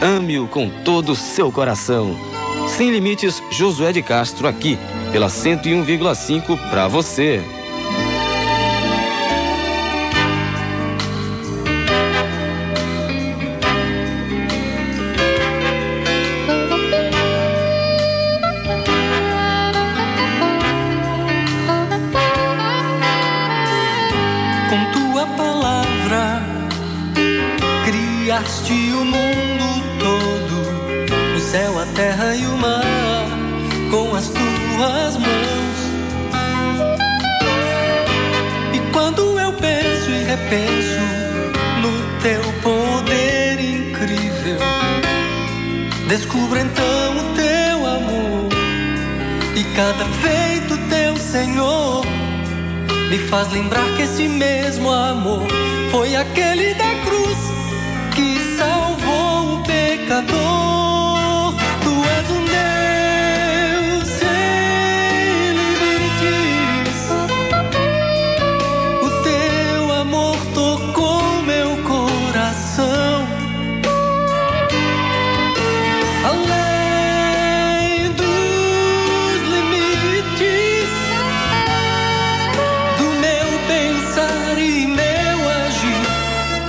Ame-o com todo o seu coração. Sem limites, Josué de Castro aqui, pela 101,5 para você. Faz lembrar que esse mesmo amor foi aquele da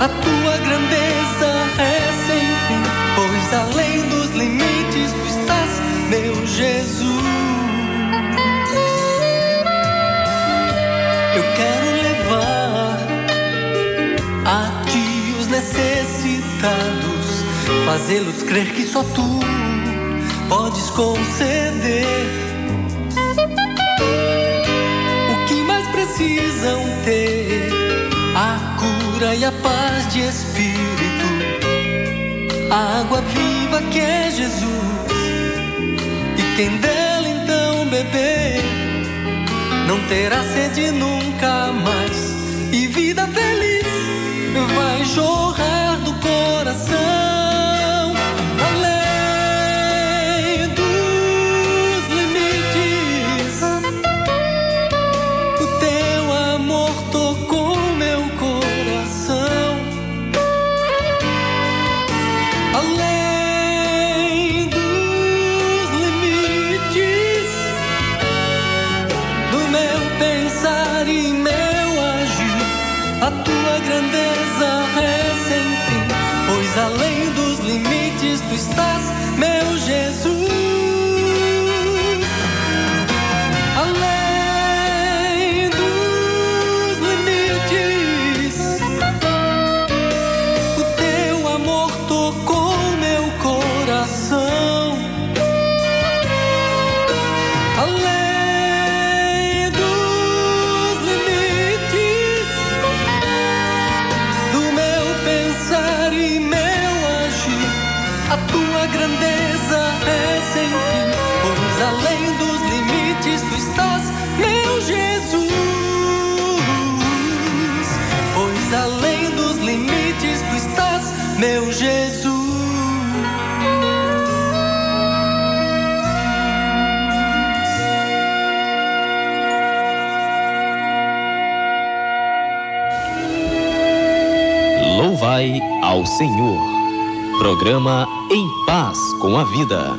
A tua grandeza é sem fim, pois além dos limites tu estás, meu Jesus. Eu quero levar a ti os necessitados, fazê-los crer que só tu podes conceder. O que mais precisam ter? E a paz de espírito, a água viva que é Jesus. E quem dela então beber, não terá sede nunca mais. E vida feliz vai jorrar do coração. Além dos limites tu estás, meu Jesus. Senhor. Programa Em Paz com a Vida.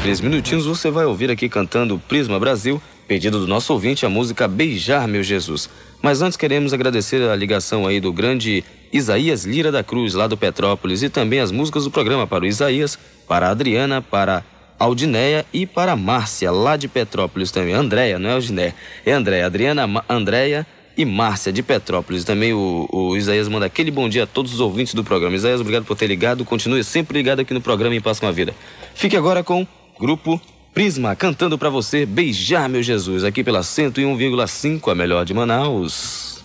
Três minutinhos você vai ouvir aqui cantando Prisma Brasil, pedido do nosso ouvinte, a música Beijar Meu Jesus. Mas antes queremos agradecer a ligação aí do grande Isaías Lira da Cruz, lá do Petrópolis, e também as músicas do programa para o Isaías, para a Adriana, para Aldineia e para Márcia, lá de Petrópolis também. Andréia, não é Aldineia, é Andréia. Adriana, Ma- Andréia e Márcia de Petrópolis. Também o, o Isaías manda aquele bom dia a todos os ouvintes do programa. Isaías, obrigado por ter ligado. Continue sempre ligado aqui no programa Paz com a Vida. Fique agora com grupo Prisma cantando pra você Beijar Meu Jesus, aqui pela 101,5, a melhor de Manaus.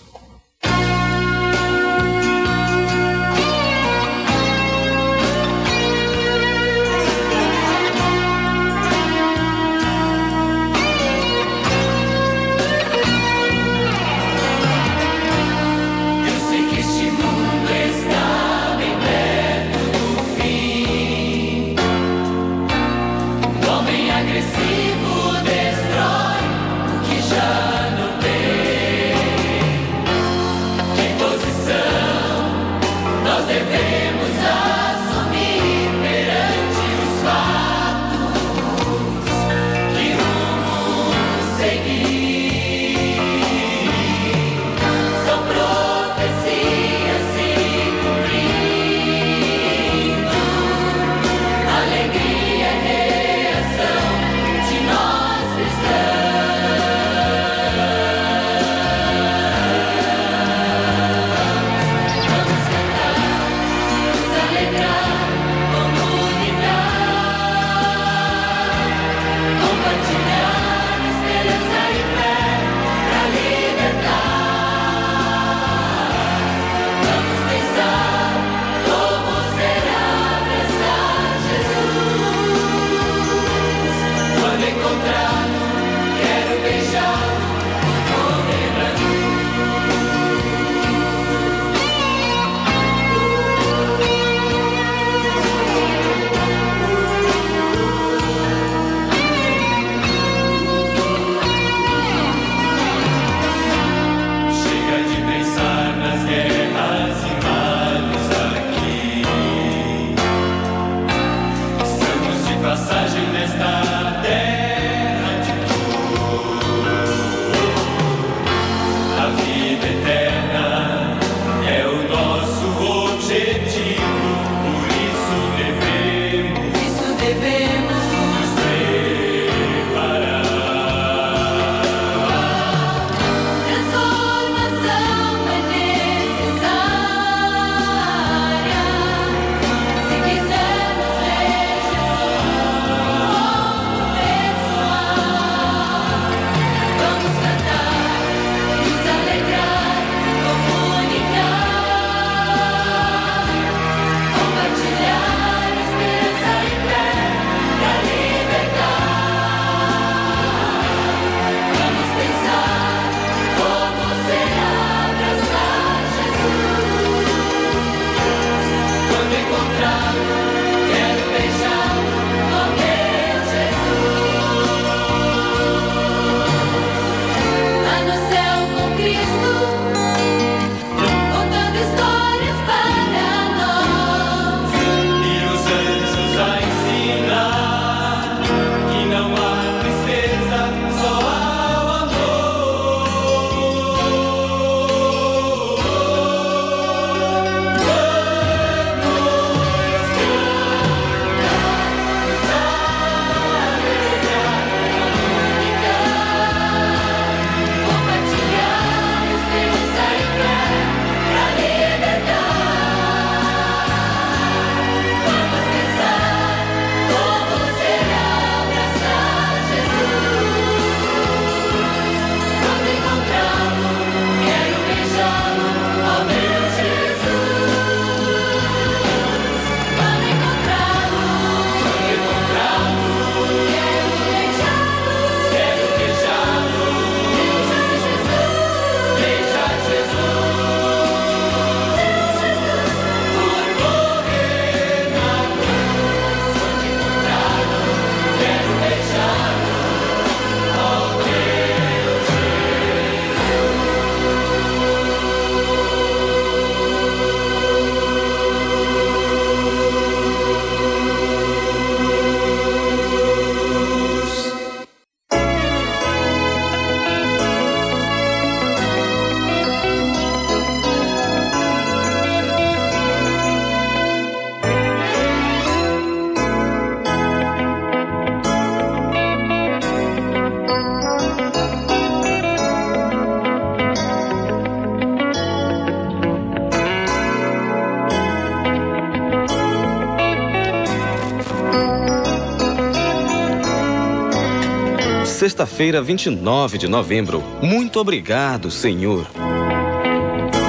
Sexta-feira, 29 de novembro. Muito obrigado, Senhor.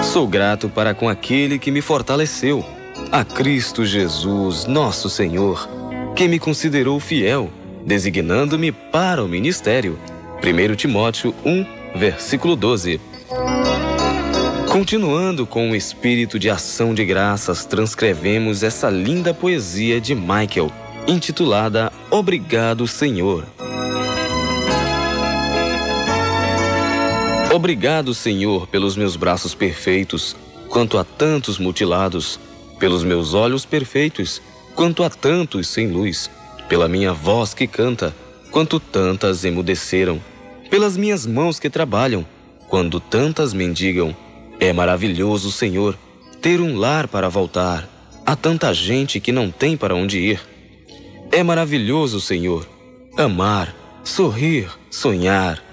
Sou grato para com aquele que me fortaleceu, a Cristo Jesus, nosso Senhor, que me considerou fiel, designando-me para o ministério. 1 Timóteo 1, versículo 12. Continuando com o espírito de ação de graças, transcrevemos essa linda poesia de Michael, intitulada Obrigado, Senhor. Obrigado, Senhor, pelos meus braços perfeitos, quanto a tantos mutilados, pelos meus olhos perfeitos, quanto a tantos sem luz, pela minha voz que canta, quanto tantas emudeceram, pelas minhas mãos que trabalham, quando tantas mendigam é maravilhoso, Senhor, ter um lar para voltar. Há tanta gente que não tem para onde ir. É maravilhoso, Senhor, amar, sorrir, sonhar.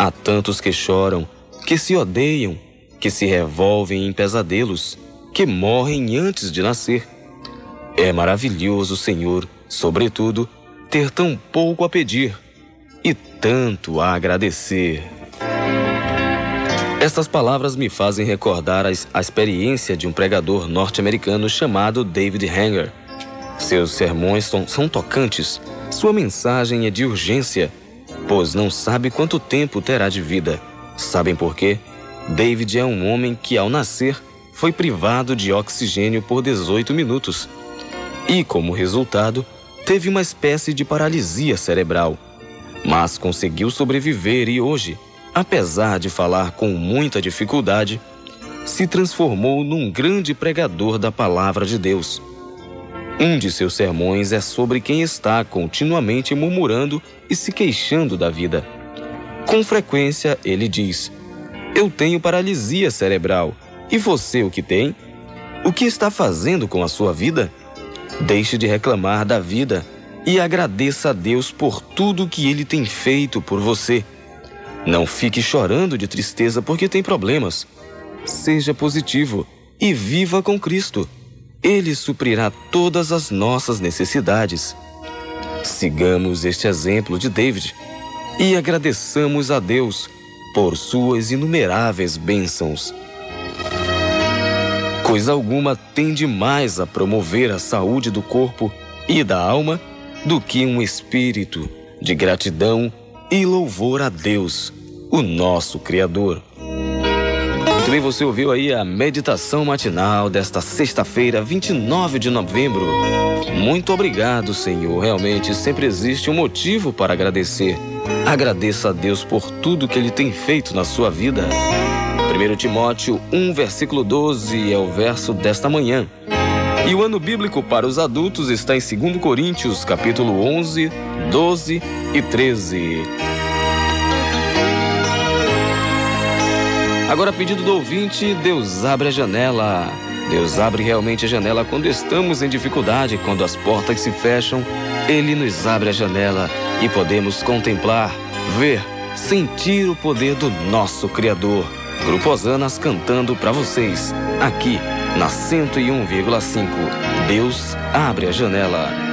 Há tantos que choram, que se odeiam, que se revolvem em pesadelos, que morrem antes de nascer. É maravilhoso, Senhor, sobretudo, ter tão pouco a pedir e tanto a agradecer. Estas palavras me fazem recordar a, experiência de um pregador norte-americano chamado David Hanger. Seus sermões são, são tocantes, sua mensagem é de urgência, pois não sabe quanto tempo terá de vida. Sabem por quê? David é um homem que, ao nascer, foi privado de oxigênio por 18 minutos. E, como resultado, teve uma espécie de paralisia cerebral. Mas conseguiu sobreviver e hoje, apesar de falar com muita dificuldade, se transformou num grande pregador da palavra de Deus. Um de seus sermões é sobre quem está continuamente murmurando e se queixando da vida. Com frequência, ele diz: Eu tenho paralisia cerebral. E você o que tem? O que está fazendo com a sua vida? Deixe de reclamar da vida e agradeça a Deus por tudo que ele tem feito por você. Não fique chorando de tristeza porque tem problemas. Seja positivo e viva com Cristo. Ele suprirá todas as nossas necessidades. Sigamos este exemplo de David e agradeçamos a Deus por suas inumeráveis bênçãos. Coisa alguma tende mais a promover a saúde do corpo e da alma do que um espírito de gratidão e louvor a Deus, o nosso Criador. Muito você ouviu aí a meditação matinal desta sexta-feira, 29 de novembro. Muito obrigado, Senhor. Realmente sempre existe um motivo para agradecer. Agradeça a Deus por tudo que Ele tem feito na sua vida. 1 Timóteo 1, versículo 12 é o verso desta manhã. E o ano bíblico para os adultos está em 2 Coríntios, capítulo 11, 12 e 13. Agora, pedido do ouvinte, Deus abre a janela. Deus abre realmente a janela quando estamos em dificuldade, quando as portas se fecham, Ele nos abre a janela e podemos contemplar, ver, sentir o poder do nosso Criador. Grupo Osanas cantando para vocês, aqui na 101,5. Deus abre a janela.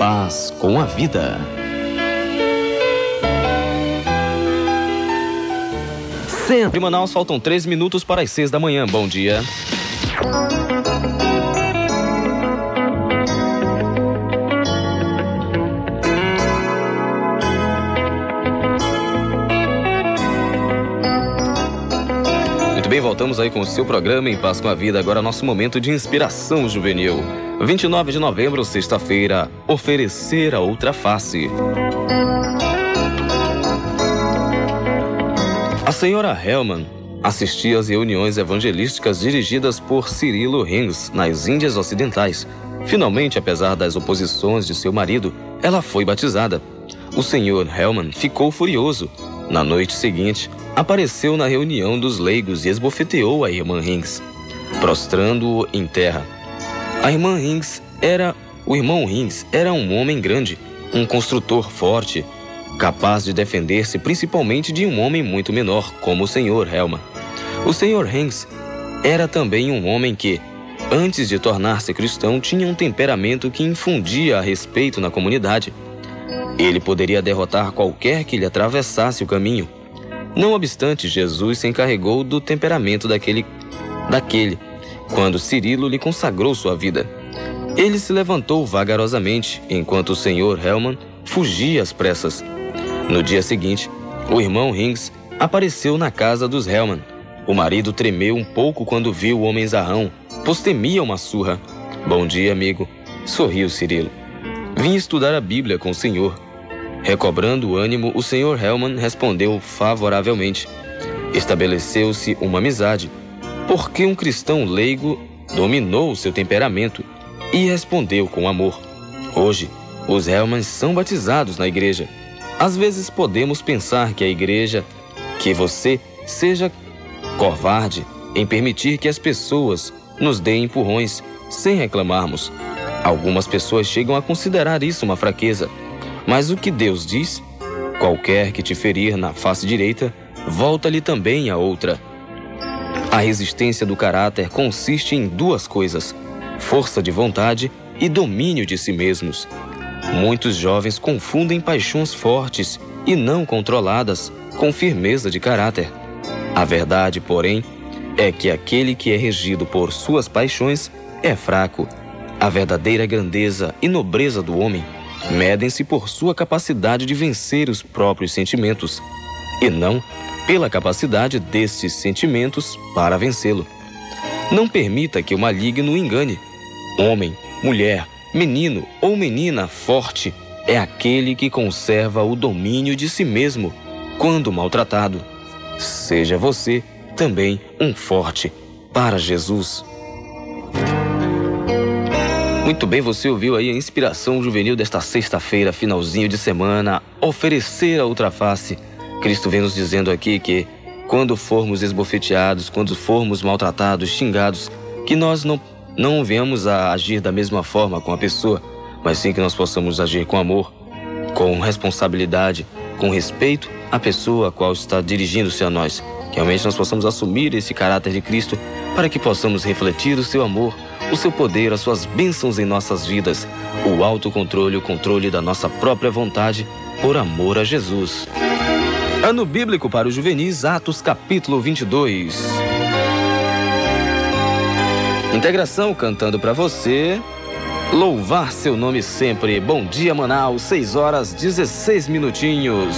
Paz com a Vida. Sempre em Manaus faltam três minutos para as seis da manhã. Bom dia. Bem, voltamos aí com o seu programa Em Paz com a Vida. Agora nosso momento de inspiração juvenil. 29 de novembro, sexta-feira, oferecer a outra face. A senhora Hellman assistia às reuniões evangelísticas dirigidas por Cirilo Rings nas Índias Ocidentais. Finalmente, apesar das oposições de seu marido, ela foi batizada. O senhor Hellman ficou furioso. Na noite seguinte, apareceu na reunião dos leigos e esbofeteou a irmã Rings, prostrando-o em terra. A irmã Rings era. O irmão Rings era um homem grande, um construtor forte, capaz de defender-se principalmente de um homem muito menor, como o senhor Helma. O senhor Rings era também um homem que, antes de tornar-se cristão, tinha um temperamento que infundia respeito na comunidade. Ele poderia derrotar qualquer que lhe atravessasse o caminho. Não obstante, Jesus se encarregou do temperamento daquele, daquele quando Cirilo lhe consagrou sua vida. Ele se levantou vagarosamente, enquanto o senhor Hellman fugia às pressas. No dia seguinte, o irmão Rings apareceu na casa dos Hellman. O marido tremeu um pouco quando viu o homem zarrão, pois temia uma surra. Bom dia, amigo, sorriu Cirilo. Vim estudar a Bíblia com o senhor. Recobrando o ânimo, o senhor Hellman respondeu favoravelmente. Estabeleceu-se uma amizade, porque um cristão leigo dominou o seu temperamento e respondeu com amor. Hoje, os Hellmans são batizados na igreja. Às vezes podemos pensar que a igreja, que você seja covarde em permitir que as pessoas nos deem empurrões sem reclamarmos. Algumas pessoas chegam a considerar isso uma fraqueza. Mas o que Deus diz? Qualquer que te ferir na face direita, volta-lhe também a outra. A resistência do caráter consiste em duas coisas: força de vontade e domínio de si mesmos. Muitos jovens confundem paixões fortes e não controladas com firmeza de caráter. A verdade, porém, é que aquele que é regido por suas paixões é fraco. A verdadeira grandeza e nobreza do homem medem-se por sua capacidade de vencer os próprios sentimentos, e não pela capacidade destes sentimentos para vencê-lo. Não permita que o maligno engane. Homem, mulher, menino ou menina forte é aquele que conserva o domínio de si mesmo quando maltratado. Seja você também um forte para Jesus. Muito bem, você ouviu aí a inspiração juvenil desta sexta-feira, finalzinho de semana, oferecer a outra face. Cristo vem nos dizendo aqui que quando formos esbofeteados, quando formos maltratados, xingados, que nós não, não venhamos a agir da mesma forma com a pessoa, mas sim que nós possamos agir com amor, com responsabilidade, com respeito à pessoa a qual está dirigindo-se a nós. Que realmente nós possamos assumir esse caráter de Cristo para que possamos refletir o seu amor o seu poder, as suas bênçãos em nossas vidas, o autocontrole, o controle da nossa própria vontade, por amor a Jesus. Ano Bíblico para os Juvenis, Atos capítulo 22. Integração cantando para você. Louvar seu nome sempre. Bom dia, Manaus, 6 horas 16 minutinhos.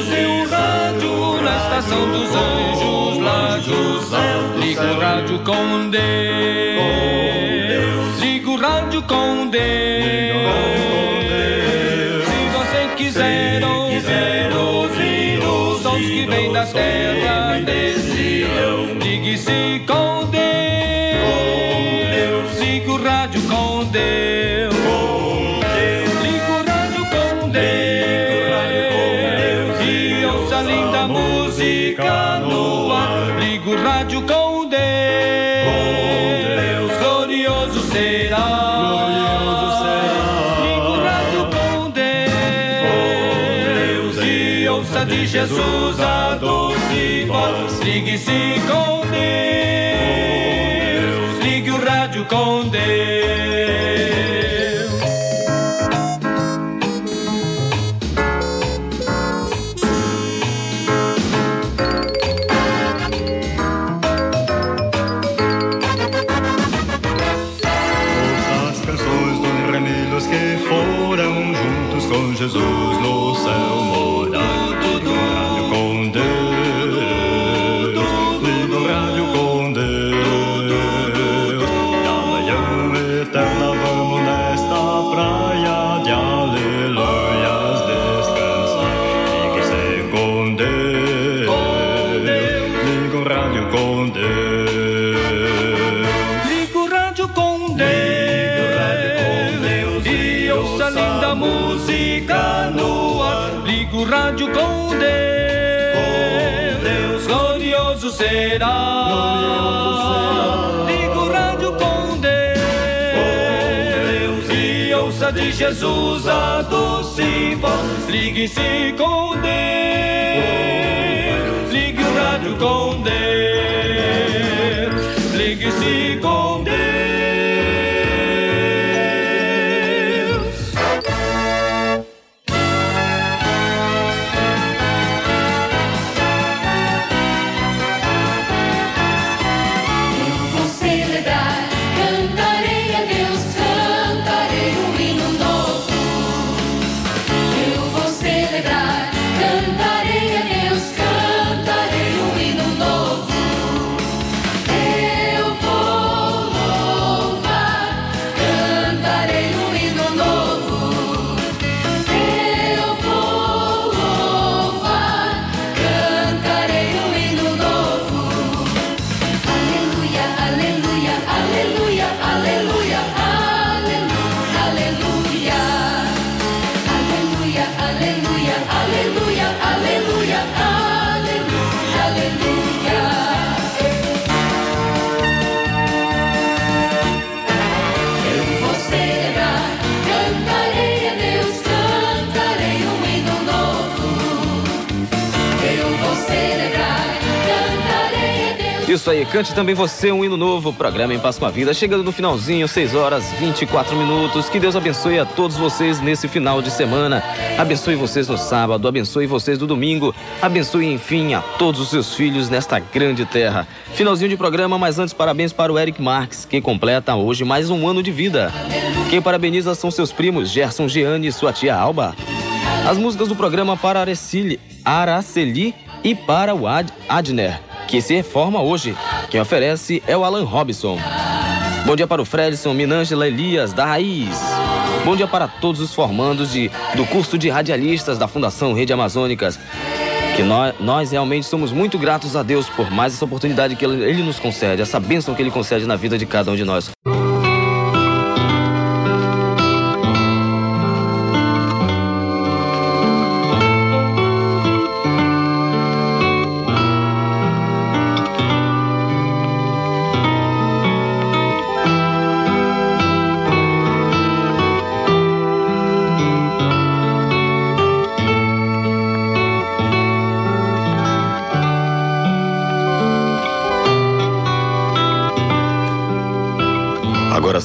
Luz e o rádio na estação dos anjos lá do céu. Liga o rádio com Deus. Liga o rádio com Deus. Se você quiser ouvir os sons que vêm da terra desse Ligue-se com Deus. Liga o rádio com Deus. Jesus a doze bolas, siga-se. Jesus, a doce voz. Ligue-se com Deus, ligue o rádio com Deus, ligue-se com cante também você um hino novo, programa Em Paz com a Vida, chegando no finalzinho, 6 horas 24 minutos. Que Deus abençoe a todos vocês nesse final de semana. Abençoe vocês no sábado, abençoe vocês no domingo, abençoe enfim a todos os seus filhos nesta grande terra. Finalzinho de programa, mas antes parabéns para o Eric Marques, que completa hoje mais um ano de vida. Quem parabeniza são seus primos Gerson Gianni e sua tia Alba. As músicas do programa para Araceli, Araceli e para o Ad, Adner que se reforma hoje. Quem oferece é o Alan Robson. Bom dia para o Fredson Minângela Elias, da Raiz. Bom dia para todos os formandos de, do curso de radialistas da Fundação Rede Amazônicas. Que nós, nós realmente somos muito gratos a Deus por mais essa oportunidade que ele, ele nos concede, essa bênção que Ele concede na vida de cada um de nós.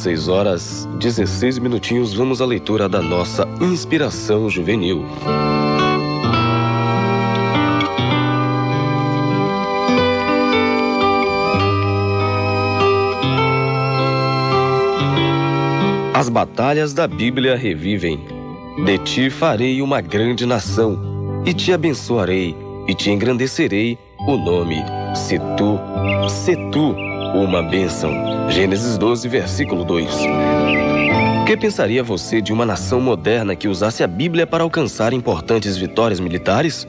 Agora 6 horas 16 minutinhos, vamos à leitura da nossa inspiração juvenil. As batalhas da Bíblia revivem. De ti farei uma grande nação, e te abençoarei, e te engrandecerei o nome, se tu, se tu, uma bênção. Gênesis 12, versículo 2. Que pensaria você de uma nação moderna que usasse a Bíblia para alcançar importantes vitórias militares?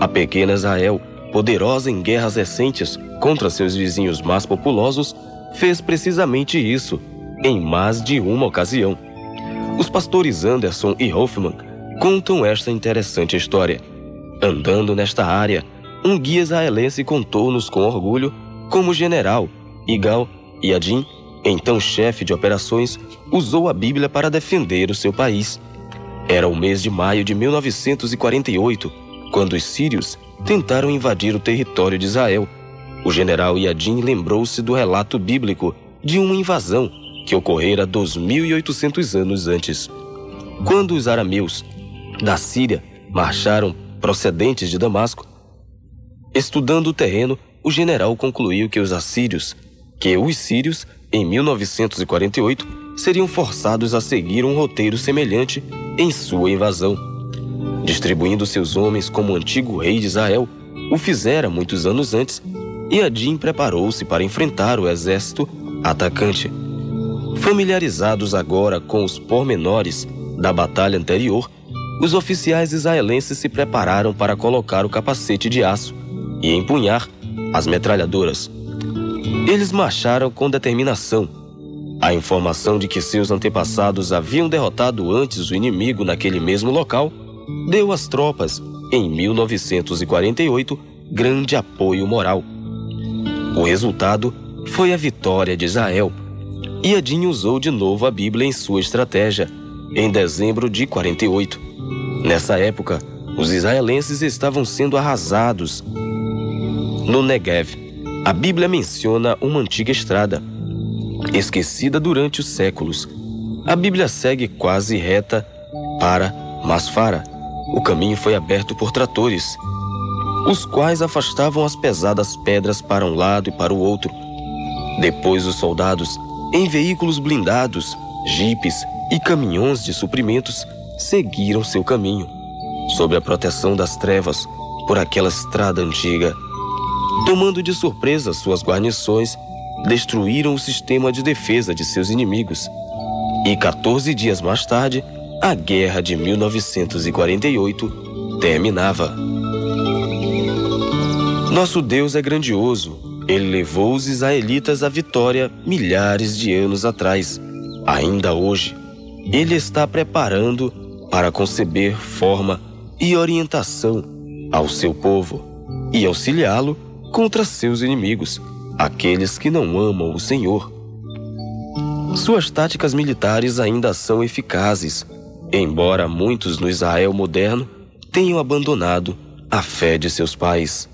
A pequena Israel, poderosa em guerras recentes contra seus vizinhos mais populosos, fez precisamente isso, em mais de uma ocasião. Os pastores Anderson e Hoffman contam esta interessante história. Andando nesta área, um guia israelense contou-nos com orgulho como general Igal Yadin, então chefe de operações, usou a Bíblia para defender o seu país. Era o mês de maio de 1948, quando os sírios tentaram invadir o território de Israel. O general Yadin lembrou-se do relato bíblico de uma invasão que ocorrera 2.800 anos antes. Quando os arameus da Síria marcharam procedentes de Damasco, estudando o terreno, o general concluiu que os assírios que os sírios, em 1948, seriam forçados a seguir um roteiro semelhante em sua invasão. Distribuindo seus homens como o antigo rei de Israel, o fizera muitos anos antes, e Adim preparou-se para enfrentar o exército atacante. Familiarizados agora com os pormenores da batalha anterior, os oficiais israelenses se prepararam para colocar o capacete de aço e empunhar as metralhadoras. Eles marcharam com determinação. A informação de que seus antepassados haviam derrotado antes o inimigo naquele mesmo local deu às tropas, em 1948, grande apoio moral. O resultado foi a vitória de Israel. E Adin usou de novo a Bíblia em sua estratégia, em dezembro de 48. Nessa época, os israelenses estavam sendo arrasados no Negev. A Bíblia menciona uma antiga estrada, esquecida durante os séculos. A Bíblia segue quase reta para Masfara. O caminho foi aberto por tratores, os quais afastavam as pesadas pedras para um lado e para o outro. Depois, os soldados, em veículos blindados, jipes e caminhões de suprimentos, seguiram seu caminho, sob a proteção das trevas, por aquela estrada antiga. Tomando de surpresa suas guarnições, destruíram o sistema de defesa de seus inimigos. E 14 dias mais tarde, a Guerra de 1948 terminava. Nosso Deus é grandioso. Ele levou os israelitas à vitória milhares de anos atrás. Ainda hoje, ele está preparando para conceber forma e orientação ao seu povo e auxiliá-lo contra seus inimigos, aqueles que não amam o Senhor. Suas táticas militares ainda são eficazes, embora muitos no Israel moderno tenham abandonado a fé de seus pais.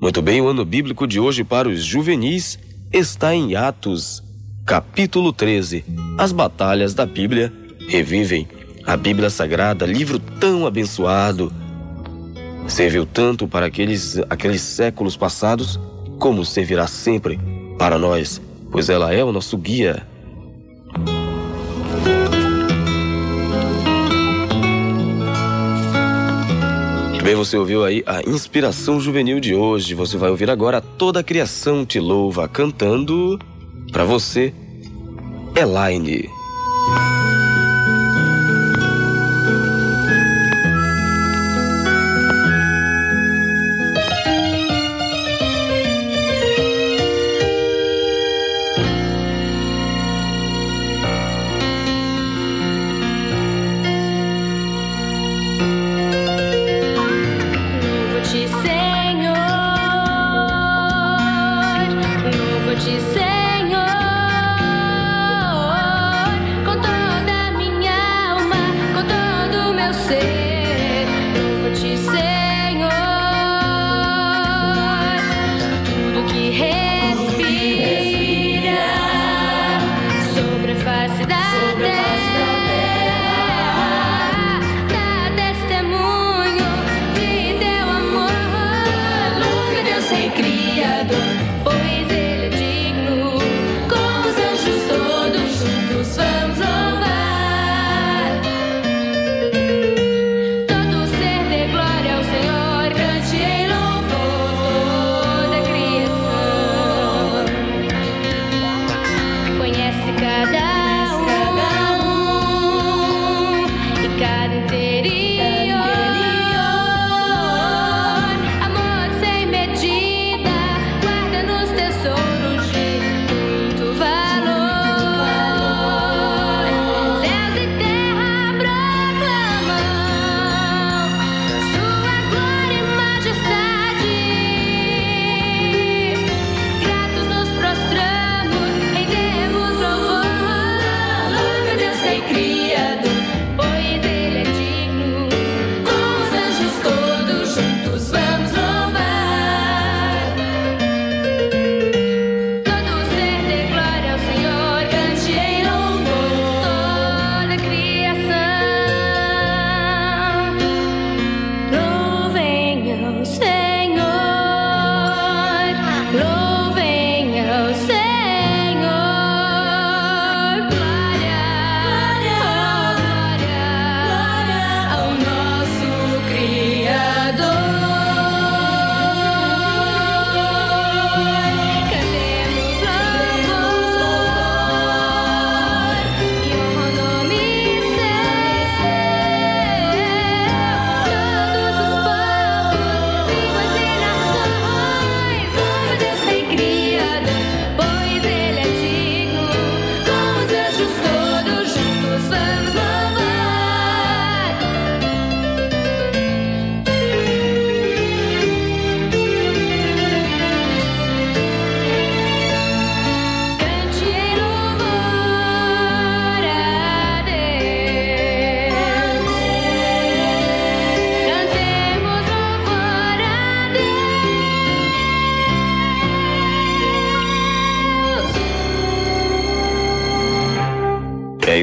Muito bem, o ano bíblico de hoje para os juvenis está em Atos, capítulo 13. As batalhas da Bíblia revivem a Bíblia Sagrada, livro tão abençoado. Serviu tanto para aqueles, aqueles séculos passados, como servirá sempre para nós, pois ela é o nosso guia Bem, você ouviu aí a inspiração juvenil de hoje. Você vai ouvir agora toda a criação te louva cantando para você, Elaine.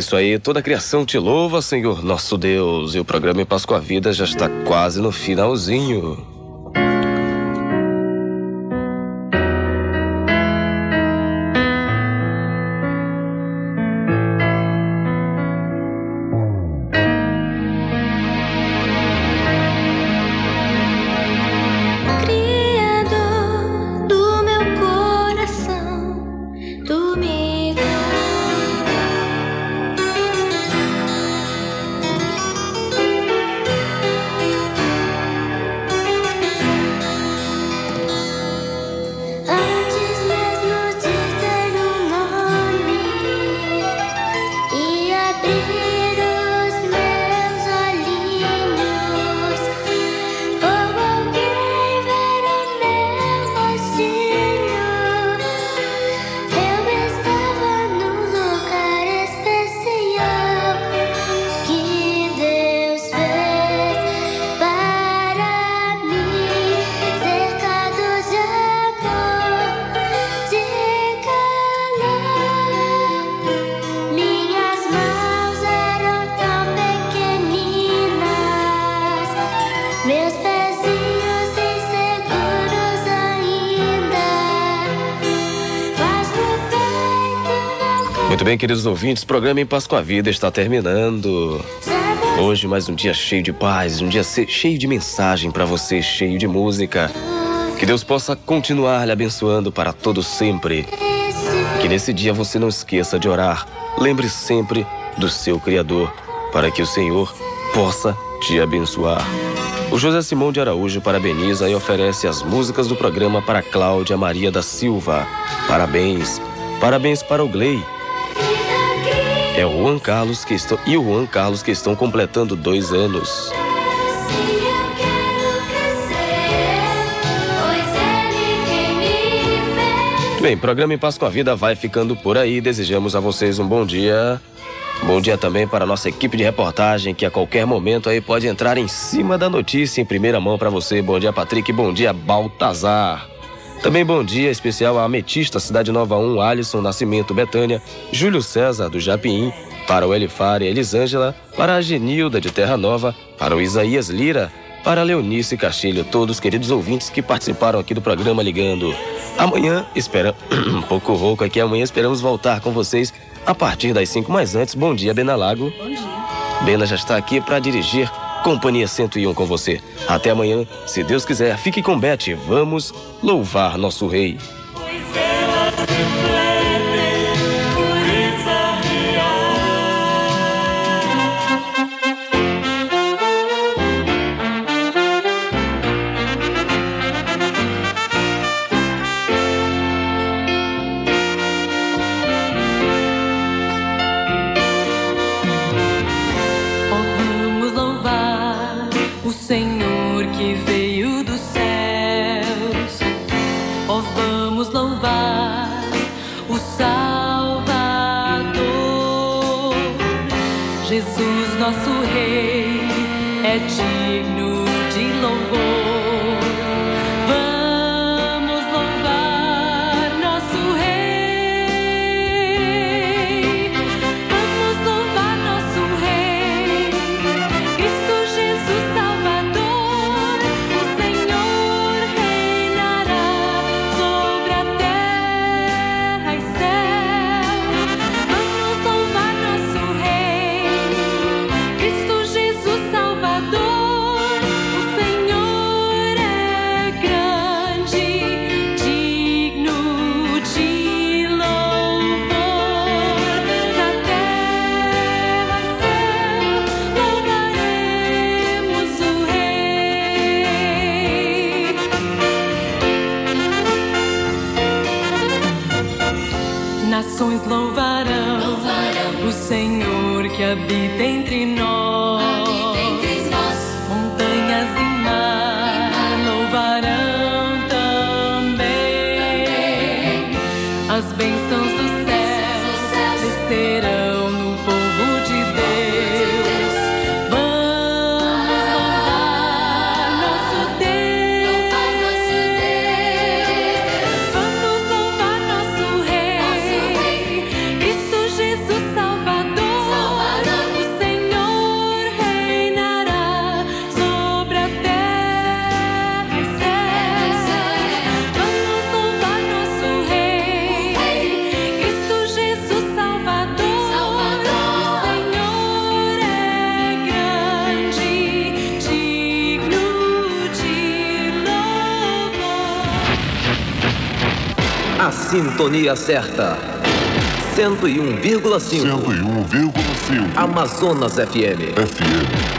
Isso aí, toda a criação te louva, Senhor nosso Deus. E o programa Em Paz com a Vida já está quase no finalzinho. Muito bem, queridos ouvintes, o programa Em Paz com a Vida está terminando. Hoje mais um dia cheio de paz, um dia cheio de mensagem para você, cheio de música. Que Deus possa continuar lhe abençoando para todo sempre. Que nesse dia você não esqueça de orar. Lembre sempre do seu Criador, para que o Senhor possa te abençoar. O José Simão de Araújo parabeniza e oferece as músicas do programa para Cláudia Maria da Silva. Parabéns. Parabéns para o Glei é o Juan Carlos que estão, e o Juan Carlos que estão completando dois anos. Bem, programa Em Paz com a Vida vai ficando por aí. Desejamos a vocês um bom dia. Bom dia também para a nossa equipe de reportagem que a qualquer momento aí pode entrar em cima da notícia em primeira mão para você. Bom dia, Patrick. Bom dia, Baltazar. Também bom dia especial a Ametista, Cidade Nova 1, Alisson, Nascimento, Betânia, Júlio César, do Japim, para o Elifária Elisângela, para a Genilda, de Terra Nova, para o Isaías Lira, para a Leonice Castilho, todos queridos ouvintes que participaram aqui do programa Ligando. Amanhã, espera um pouco rouco aqui, amanhã esperamos voltar com vocês a partir das 5 mais antes. Bom dia, Bena Lago. Bom dia. Bena já está aqui para dirigir Companhia 101 com você. Até amanhã, se Deus quiser. Fique com Beth. Vamos louvar nosso Rei. Certa. 101,5. 101,5. Amazonas FM. FM.